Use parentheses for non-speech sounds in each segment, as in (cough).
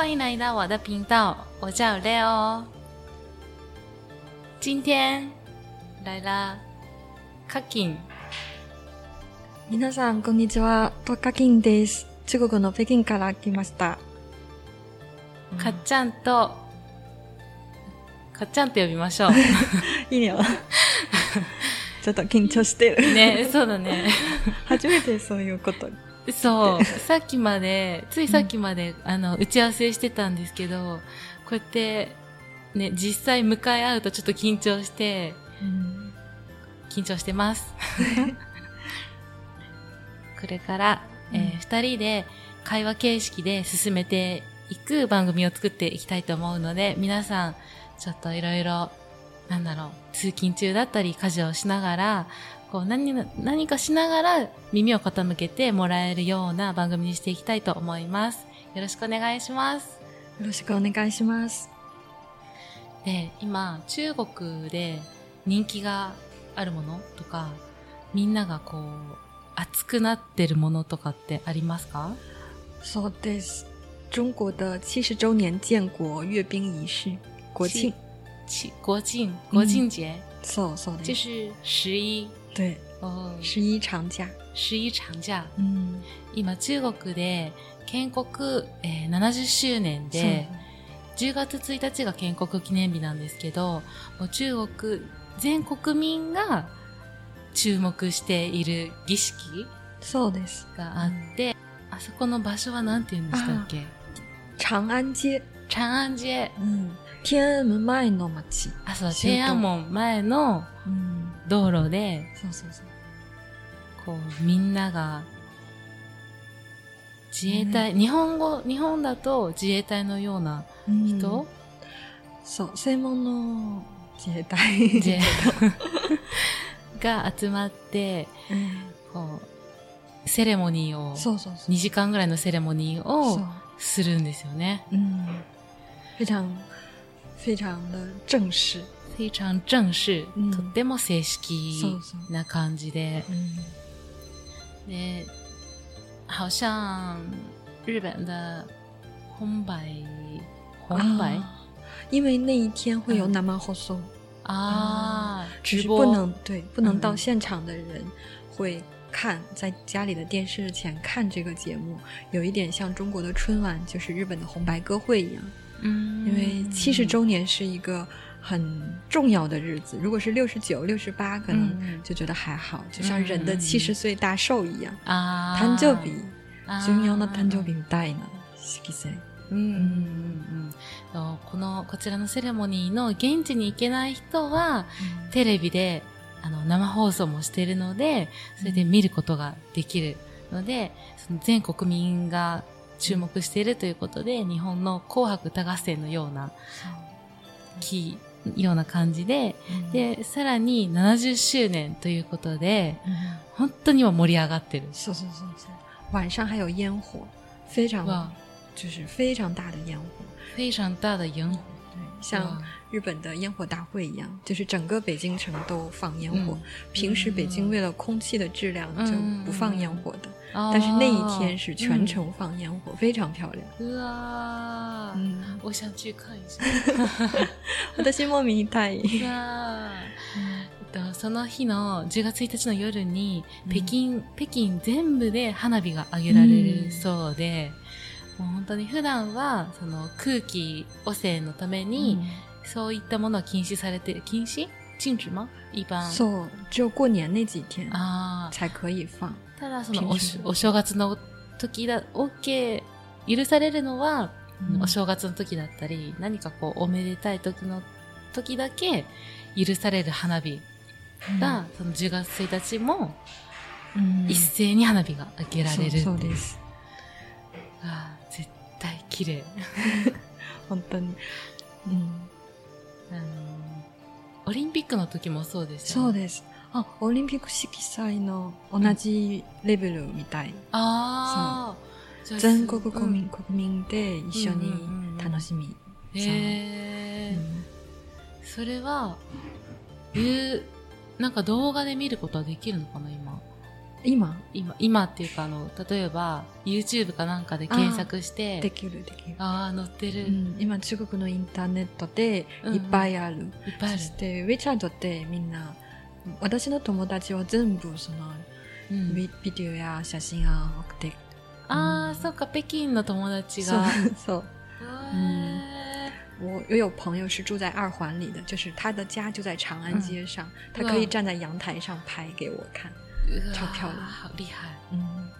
欢迎来到我的频道，我叫 Leo。今天来了 Kakin。皆さん、こんにちは。トカキンです。中国の北京から来ました。かっちゃんと、かっちゃんって呼びましょう。(laughs) いいよ。(laughs) ちょっと緊張してる。ね、そうだね。(laughs) 初めてそういうこと。そう。(laughs) さっきまで、ついさっきまで、あの、打ち合わせしてたんですけど、こうやって、ね、実際向かい合うとちょっと緊張して、緊張してます。(laughs) これから、えーうん二人で会話形式で進めていく番組を作っていきたいと思うので、皆さん、ちょっといろいろ、なんだろう、通勤中だったり、家事をしながら、こう何な、何かしながら耳を傾けてもらえるような番組にしていきたいと思います。よろしくお願いします。よろしくお願いします。で、今、中国で人気があるものとか、みんながこう、熱くなってるものとかってありますか？そうです。中国的七十周年建国阅兵仪式、国庆。ち国庆、国庆节，そうそう就です。是十一对、哦，十一長假。十一長假。うん。今、中国で建国、えー70周年で、10月1日が建国記念日なんですけど、もう中国全国民が注目している儀式そうです。があって、あそこの場所は何て言うんでしたっけ？長安街。長安街。うん。天安門前の街。あ、そう、天安門前のうん。道路で、そうそうそう。こう、みんなが、自衛隊、日本語、日本だと自衛隊のような人、そう、専門の自衛隊。自衛が集まって、うんこう、セレモニーを、そうそうそう。2時間ぐらいのセレモニーをするんですよね。嗯，非常非常的正式。非常正式、うんとっても正式そうそうな感じで。嗯，で、好像日本的红白、红白啊因为那一天会有嗯南蛮后送，啊，只是直播不能对不能到嗯现场的人会看，在家里的电视前看这个节目，有一点像中国的春晚，就是日本的红白歌会一样。嗯，因为七十周年是一个 很重要的日子，如果是六十九、六十八，可能嗯就觉得还好，就像人的嗯。七十岁大寿一样。あー誕生日、重要な誕生日みたいな色彩。うん。うん。この、こちらのセレモニーの現地に行けない人は、テレビで、あの、生放送もしているので、それで見ることができるので、その全国民が注目しているということで、日本の紅白歌合戦のような、き、ような感じで、で、で、さらに70周年ということで、嗯本当に今盛り上がってる。是是是是，晚上还有烟火，非常哇就是非常大的烟火。非常大的烟火。对，像日本的烟火大会一样，就是整个北京城都放烟火。平时北京为了空气的质量就不放烟火的，但是那一天是全城放烟火，非常漂亮。哇，我想去看一下，(laughs) 我的心莫名。(laughs) その日の月一日の夜に、北京北京全部で花火が上げられるそうで、本当に普段はその空気汚染のために。そういったものは禁止されて。禁止？禁止？吗一般。そう、只有过年那几天あ才可以放。ただそのおお正月の時だ、OK、許されるのは、お正月の時だったり、何かこうおめでたい時の時だけ許される花火が、その10月1日もうん一斉に花火が上げられる。そうです。あー絶対綺麗。本当に。うんあのオリンピックの時もそうですよね。そうです。あ、オリンピック色彩の同じレベルみたい。ああ。じゃあ全国国うん民、国民で一緒に楽しみ。へえ、うんそれは、いう、なんか動画で見ることはできるのかな、今？今？今、今っていうかあの、例えば YouTube かなんかで検索して、できるできる。ああ、載ってる。いうん、今中国のインターネットでいっぱいある。っぱいあるそ。して WeChat ってみんな、私の友達は全部その、うんビビデオや写真を送って、ああ、そっか、北京の友達そうが。そう。へ我我有朋友是住在二环里的，就是他的家就在长安街上，他可以站在阳台上拍给我看。ーうわー超漂亮好厉害。嗯，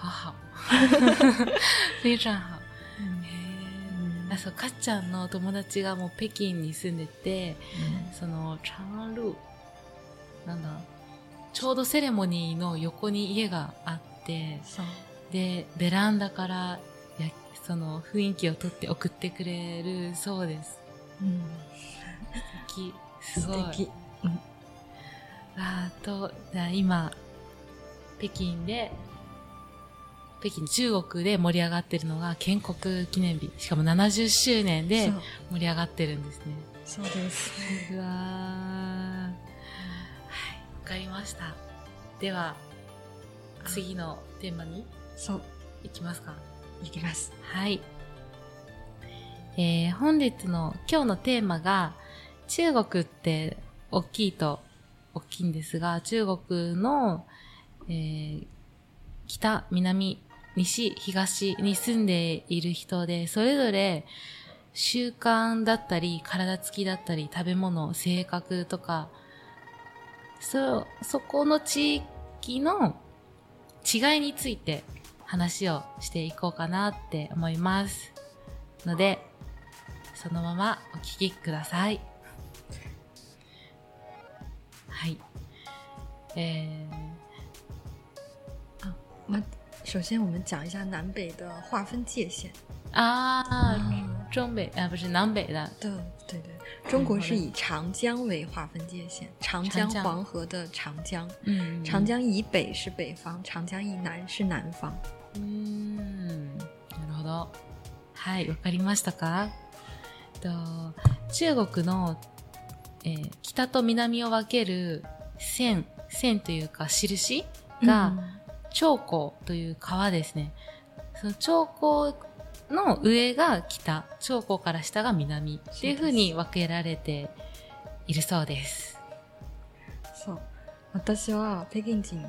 好好。(laughs) 非常好。あ、そう、かっちゃんの友達がもう北京に住んでて、その、チャンルー、なんだ、ちょうどセレモニーの横に家があって。で、ベランダから、や、その雰囲気をとって送ってくれるそうです。うん、素敵。すごい。素敵。あーと、じゃあ今、北京で、北京、中国で盛り上がってるのが建国記念日。しかも70周年で盛り上がってるんですね。そうです。うわーはい、わかりました。では、次のテーマにそう、行きますか。いきます。はい。えー、本日の今日のテーマが、中国って大きいと大きいんですが、中国の、えー北、南、西、東に住んでいる人で、それぞれ習慣だったり、体つきだったり、食べ物、性格とか、そ、そこの地域の違いについて話をしていこうかなって思います。ので、そのままお聞きください。嗨，嗯，啊，我们首先我们讲一下南北的划分界限啊，中北啊不是南北的，对对对，中国是以长江为划分界限，长江黄河的长江，嗯，长江以北是北方，长江以南是南方，嗯，なるほど、はい、わかりましたか、中国の。えー北と南を分ける線、線というか印が、長江という川ですね。その長江の上が北、長江から下が南っていう風に分けられているそうです。そう。私は北京人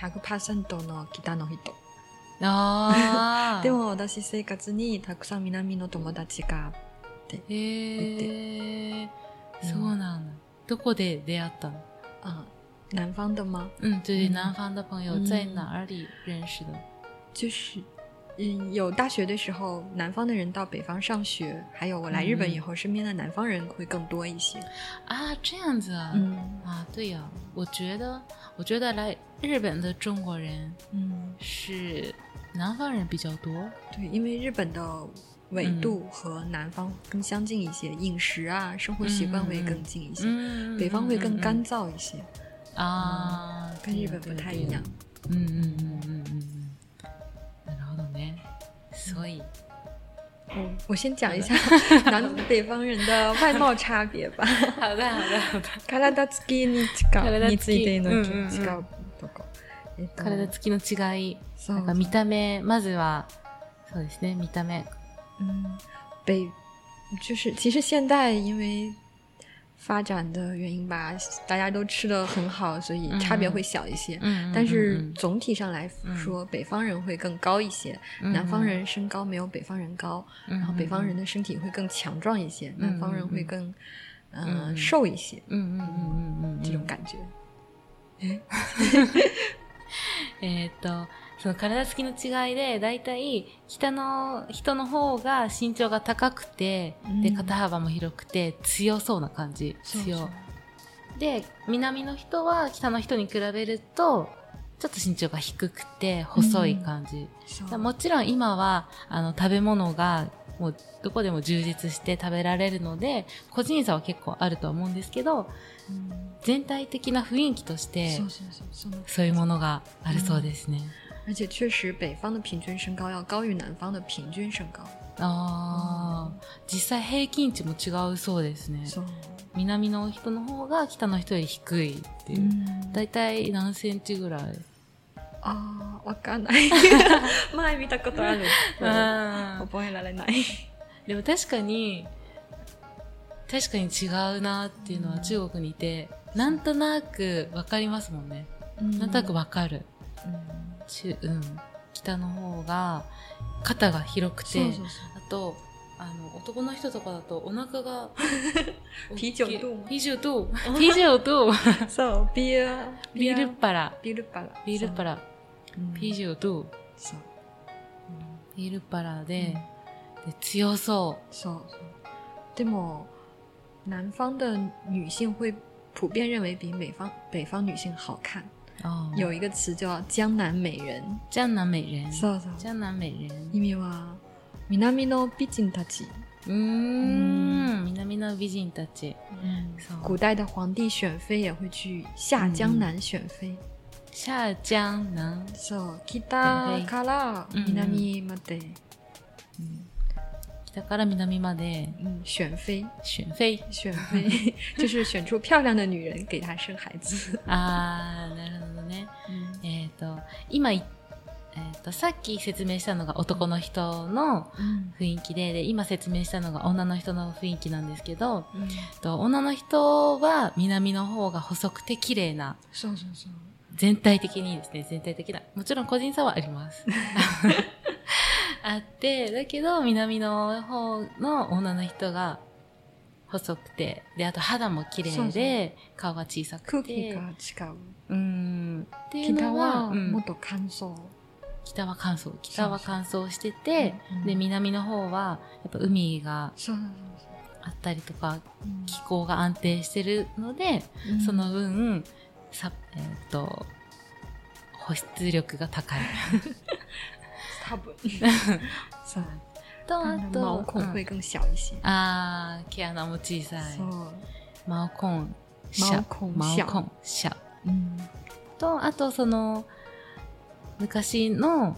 100%の北の人。ああ。(laughs) で、も私生活にたくさん南の友達がへえ、うんそうなんだ。どこで出会ったの啊，南方的吗？嗯，对对，嗯南方的朋友嗯在哪里认识的？就是，嗯，有大学的时候，南方的人到北方上学，还有我来日本以后，身边的南方人会更多一些。啊，这样子啊。嗯啊，对呀、我觉得，我觉得来日本的中国人嗯，是南方人比较多。对，因为日本的 纬度和南方更相近一些，饮食啊、生活习惯会更近一些。嗯北方会更干嗯燥一些，嗯啊，跟日本不太一样。うんうんうんうんうんうん。なるほどね。所以，我我先讲一下(laughs) 南北方人的外貌差别吧。好(laughs) 的好的好的。体つきに違う体つきについてのうんうんうん違うとこ。えっと体つきの違い、そうなんか見た目、まずは、そうですね、見た目。 嗯，北就是其实现在因为发展的原因吧，大家都吃的很好，所以差别会小一些。嗯但是总体上来说，北方人会更高一些，嗯南方人身高没有北方人高，然后北方人的身体会更强壮一些，嗯南方人会更嗯呃嗯瘦一些，うんうんうんうんうん这种感觉。えーっ(laughs) (laughs) と、 その体つきの違いで、だいたい北の人の方が身長が高くて、で、うん肩幅も広くて強そうな感じ。強。で、南の人は北の人に比べると、ちょっと身長が低くて細い感じ。そうだからもちろん今は、あの、食べ物が、もう、どこでも充実して食べられるので、個人差は結構あるとは思うんですけど、嗯全体的な雰囲気としてそう、いうものがあるそうですね。而且确实北方的平均身高要高于南方的平均身高。ああ、実際平均値も違うそうですね。そう。南の人の方が北の人より低いっていう。うんだいたい何センチぐらい？ああ、わかんない。(laughs) 前見たことある。(laughs) あ覚えられない。でも確かに、確かに違うなっていうのはうん中国にいて、なんとなくわかりますもんね。なんとなくわかる。中うん。北の方が肩が広くて、そうそうそう。あと、あの、男の人とかだとお腹が啤酒肚啤酒肚。啤酒肚。そう、ビール、ビールパラ。ビールパラ。ビールパラ。そう。啤酒肚。そう。ビールパラで、で強そそうそう。でも、南方的女性会普遍认为比美方北方女性好看。う。あ有一个词叫江南美人。江南美人。そうそう。江南美人。意味は南の美人たち。うーん。南の美人たち。そう古代的皇帝选妃也会去下江南选妃。下江南。そう、北から南まで、 北から南まで嗯，选妃，選妃。选妃 (laughs) 就是选出漂亮的女人给她生孩子。(laughs) あー、なるほどね。えっ、と、今い、えっ、と、さっき説明したのが男の人の嗯雰囲気で、で、今説明したのが女の人の雰囲気なんですけど、嗯，と女の人は南の方が細くて綺麗な、そうそうそう。全体的にですね、全体的な。もちろん個人差はあります。(laughs) あって、だけど南の方の女の人が細くて、で、あと肌も綺麗で、顔が小さく空て。気が違う。うーん。っていう北のは、はうんもっと乾燥。北は乾燥。北は乾燥しててうんうん、で、南の方は、やっぱ海がそうそうあったりとか、気候が安定してるので、うんその分、さ、えっ、と、保湿力が高い。(laughs) 多分。(laughs) そう。と、あと、毛孔うん会更小一些。あー、毛穴も小さい。そう。毛孔小。毛孔毛小。うん。と、あとその、昔の、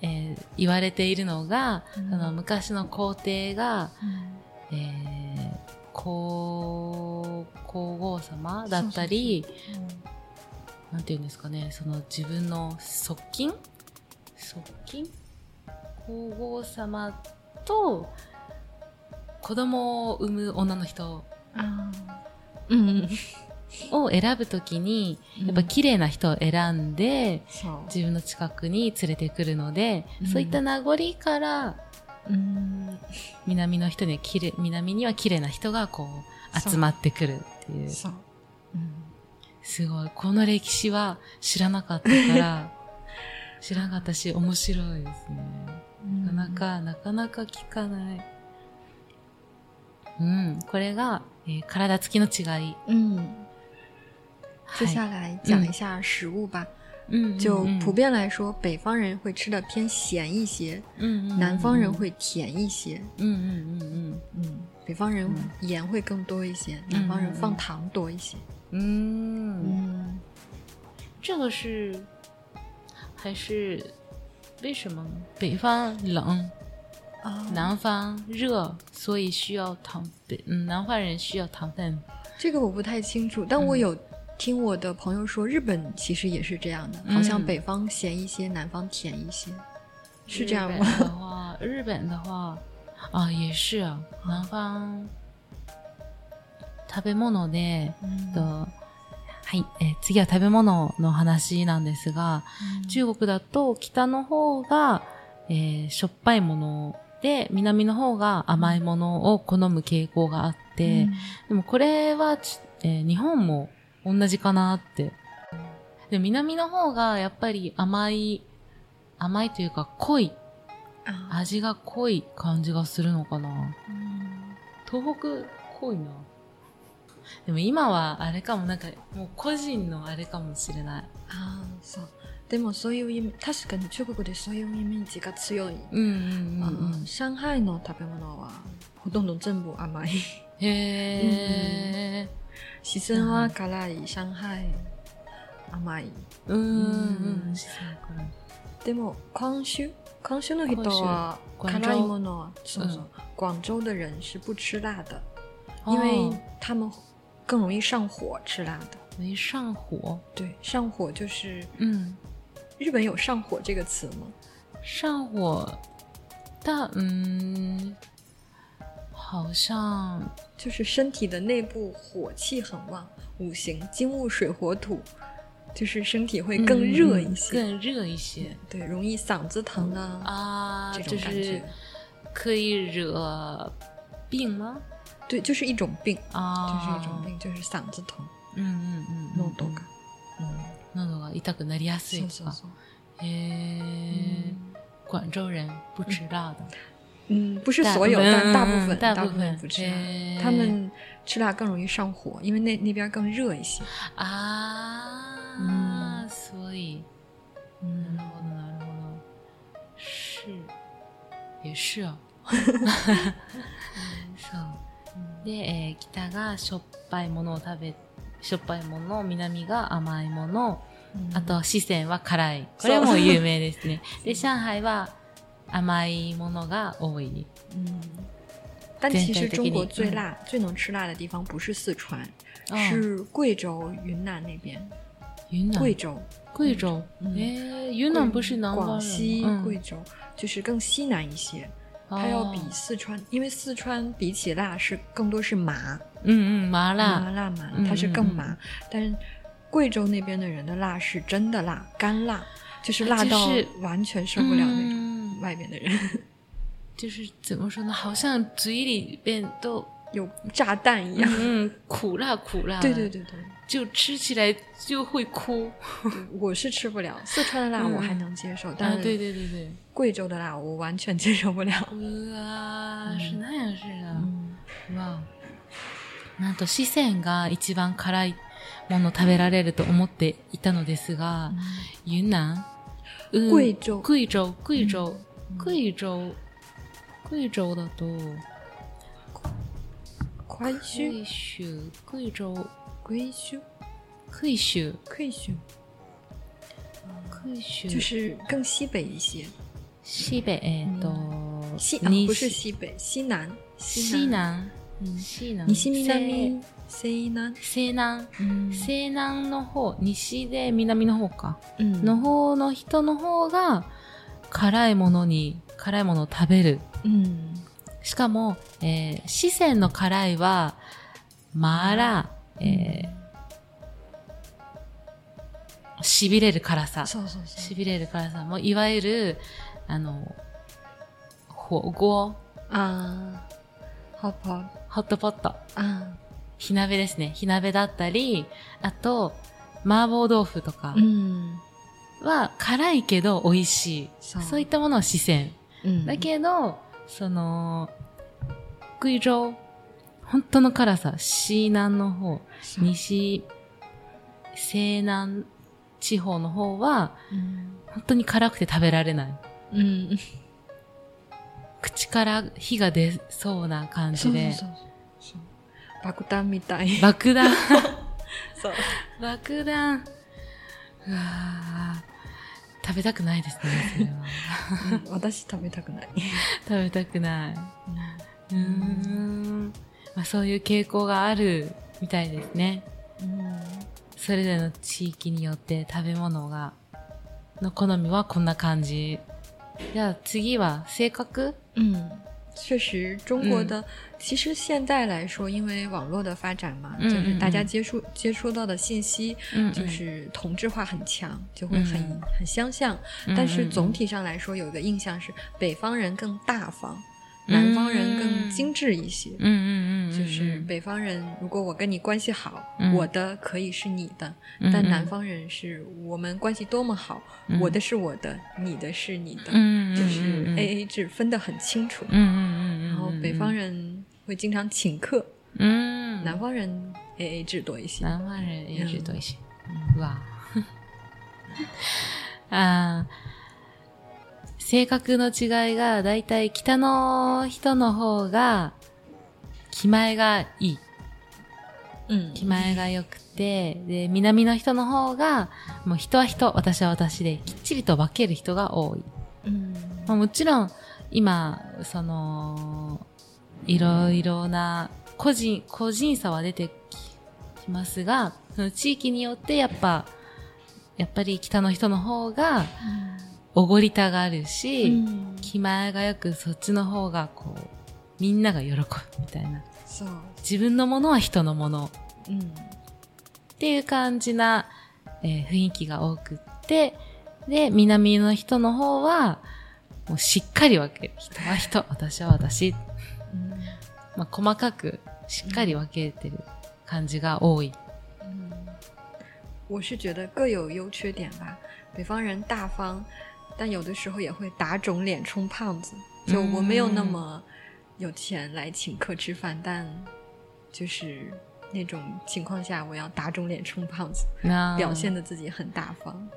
えー言われているのが、うんその昔の皇帝が、えー皇、皇后様だったり、なんて言うんですかね、その自分の側近側近皇后様と子供を産む女の人。を選ぶときに、うんやっぱ綺麗な人を選んで。自分の近くに連れてくるので、うんそういった名残から、うん。南の人には綺麗、南には綺麗な人がこう、集まってくるっていう。そう。うん。すごい。この歴史は知らなかったから、(laughs) 知らなかったし、面白いですね。なかなか、なかなか聞かない。うん。これが、えー体つきの違い。嗯，接はい下来讲一下食物吧。うん就うん普遍来说，北方人会吃的偏咸一些，うんうんうん南方人会甜一些。うんうんうん嗯，北方人盐会更多一些，南方人放糖多一些。うん。うん。嗯，这个是 还是为什么呢？北方冷，啊，南方热，所以需要糖。北嗯，南方人需要糖分。这个我不太清楚，但我有听我的朋友说，日本其实也是这样的，好像嗯北方咸一些，南方甜一些，是这样日吗？本的话，日本的话啊，也是啊。南方食べ物で、嗯と はい、えー次は食べ物の話なんですが、中国だと北の方が、えーしょっぱいもので、南の方が甘いものを好む傾向があって、嗯でもこれはち、えー日本も同じかなって。で南の方がやっぱり甘い、甘いというか濃い、啊，味が濃い感じがするのかな。嗯東北濃いな。でも今はあれかも、なんかもう個人のあれかもしれない。ああそう。でもそういうイメ確かに中国でそういうイメージが強い、うんうんうんうん。うん。上海の食べ物はほとんど全部甘い。へー。四川は辛い。上海甘い。うんうんうん。うん。でも広州？康州の人は辛いものはそうそう、广州的人是不吃辣的，因为他们更容易上火吃辣的。容易上火，对，上火就是嗯，日本有上火这个词吗？上火，但嗯，好像就是身体的内部火气很旺，五行金木水火土，就是身体会更热一些，嗯更热一些对，容易嗓子疼啊，啊，这就是种感觉。可以惹病吗？对，就是一种病，啊，就是一种病，就是嗓子疼，嗯嗯嗯，喉头が。嗯，喉が痛くなりやすいとか。そうそうそう。へー广州人不吃辣的，嗯，不是大所有，部分但大部分嗯大部部分分不吃辣へー他们吃辣更容易上火，因为那那边更热一些。ああ、所以，なるほどなるほど，是，也是哦。そう。 で、えー北がしょっぱいものを食べ、しょっぱいもの、南が甘いもの、あと四川は辛い。これも有名ですね。(laughs) で、上海は甘いものが多い。嗯，但对其实中国最嗯辣、最能吃辣的地方不是四川，哦是贵州、云南那边。云南、贵州，贵州，嗯。诶，云南不是南广西、嗯。贵州就是更西南一些，它要比四川，因为四川比起辣是更多是麻嗯嗯麻辣麻辣麻，嗯它是更麻。但是贵州那边的人的辣是真的辣，干辣，就是辣到是完全受不了那种。嗯外边的人 (laughs) 就是怎么说呢？好像嘴里边都有炸弹一样。嗯苦辣苦辣，对对，对对就吃起来就会哭。(laughs) 对，我是吃不了四川的辣，我还能接受，但啊，对是对对对，贵州的辣我完全接受不了。うわー、是那样是的。嗯わおなんと四川が一番辛いもの食べられると思っていたのですが、雲南、うん贵州贵州、贵州、贵州、贵州だと、快州、 贵州、贵州、贵州、贵州、贵州，贵州就是更西北一些。西北、と、西啊，西不是西北，西南，西南、嗯，西南、西南、西南，西南、嗯。西南の方、西で南の方か。嗯の方の人の方が辛いものに、辛いものを食べる。嗯しかも、えー四川の辛いは、麻辣、えー、痺れる辛さ。そうそうそう。痺れる辛さも、いわゆる、あの、火锅、あー、ホッポホットポット、あ火鍋ですね。火鍋だったり、あと、麻婆豆腐とか。は辛いけど美味しい。そうそういったものを四川。うんだけど、その、貴州、本当の辛さ、西南の方、西、西南地方の方は、うん本当に辛くて食べられない。うん。口から火が出そうな感じで、そうそうそう。爆弾みたい。爆弾、(laughs) そう。爆弾。うわー食べたくないですね、それは。うん私食べたくない。(laughs) 食べたくない。うーん。まあ、そういう傾向があるみたいですね。うんそれぞれの地域によって食べ物が、の好みはこんな感じ。じゃあ次は性格？嗯，确实，中国的、其实现在来说，因为网络的发展嘛，嗯就是大家嗯嗯接触接触到的信息，嗯就是同质化很强，就会很、嗯很相像。嗯但是嗯总体上来说，有一个印象是北方人更大方，南方人更精致一些。うんうんうんうん。就是北方人，如果我跟你关系好，嗯我的可以是你的；嗯嗯但南方人是我们关系多么好，嗯我的是我的，你的是你的，嗯嗯就嗯是嗯 A A 制分得很清楚。うんうんうんうん。然后北方人会经常请客，うん。南方人 A A 制多一些。南方人也是多一些。うわ。 (laughs) 性格の違いが、だいたい北の人の方が、気前がいい。嗯気前が良くて、で、南の人の方が、もう人は人、私は私で、きっちりと分ける人が多い。うんまあ、もちろん、今、その、いろいろな個人、個人差は出てきますが、その地域によってやっぱ、やっぱり北の人の方がおごりたがるし、うん気前がよくそっちの方がこう、みんなが喜ぶみたいな。そう自分のものは人のものうんっていう感じな、えー雰囲気が多くって、で、南の人の方は、もうしっかり分ける。人は人、私は私。嗯まあ、細かくしっかり分けてる感じが多い。嗯，我是觉得各有优缺点吧。北方人大方，但有的时候也会打肿脸充胖子。就我没有那么有钱来请客吃饭，但就是那种情况下，我要打肿脸充胖子，な表现的自己很大方。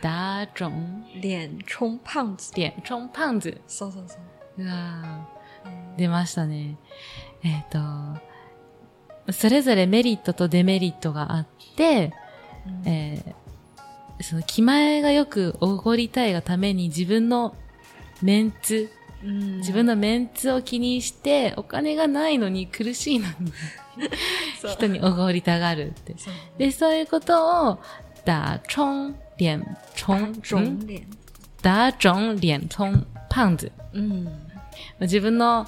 打肿脸充胖子，脸充胖子。そうそうそう。うわー出ましたね。えっ、と、それぞれメリットとデメリットがあって、嗯えー その気前がよくおごりたいがために自分のメンツ、嗯自分のメンツを気にして、お金がないのに苦しいのに (laughs) 人におごりたがるって。で、そういうことを、打冲脸冲、肿ん？脸，打肿脸冲パンズ。嗯自分の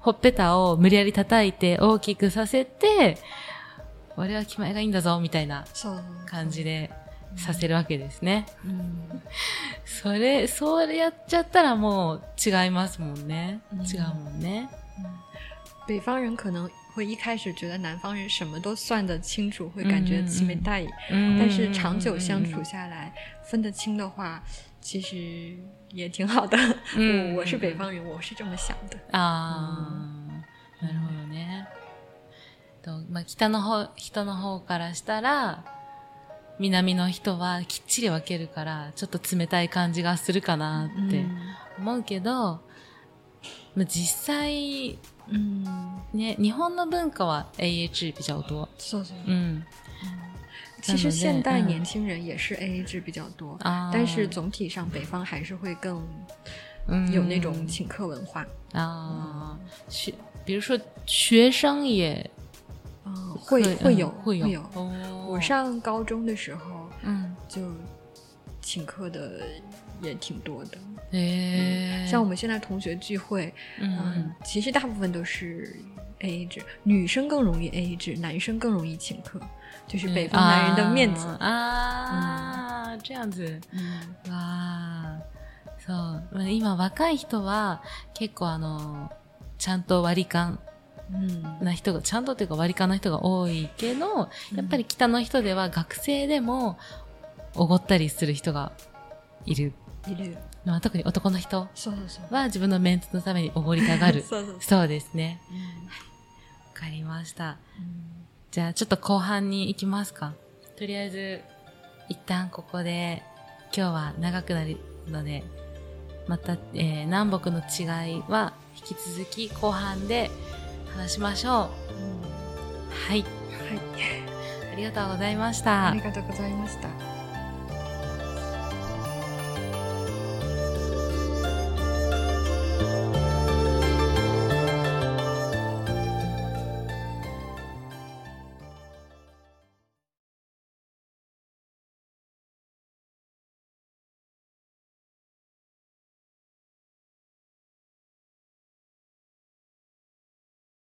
ほっぺたを無理やり叩いて大きくさせて、俺は気前がいいんだぞ、みたいな感じでさせるわけですね。うんそれ、それやっちゃったらもう違いますもんね。うん違うもんね。北方人可能会一开始觉得南方人什么都算得清楚，会感觉奇美大意。嗯但是长久相处下来，分得清的话，其实也挺好的。嗯我我是北方人，我是这么想的。ああ、なるほどね。とまあ、北の方、人の方からしたら、南の人はきっちり分けるから、ちょっと冷たい感じがするかなって思うけど、まあ、実際、嗯，ね、日本の文化は AH 比較多。そうそう。うん。其实现代嗯年轻人也是 AA 制比较多，あー但是总体上北方还是会更うん有那种请客文化。あー学比如说学生也嗯，会会有会有会有。哦我上高中的时候嗯就请客的也挺多的，へえ像我们现在同学聚会，うん嗯，其实大部分都是 A A 制，女生更容易 A A 制，男生更容易请客，就是北方男人的面子。あーあー、这样子。嗯わあ、そう。まあ今若い人は結構あの、ちゃんと割り勘嗯 な人が、ちゃんとっていうか割り勘の人が多いけど、やっぱり北の人では学生でもおごったりする人がいる。いる。まあ特に男の人そうそうそう。は自分のメンツのためにおごりたがる。そうそうそそうですね。う。うんわかりました。うんじゃあちょっと後半に行きますか。とりあえず、一旦ここで、今日は長くなるので、また、えー南北の違いは引き続き後半で話しましょう。はい。はい。(laughs) ありがとうございましあたり。がとうございました。